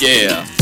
Yeah.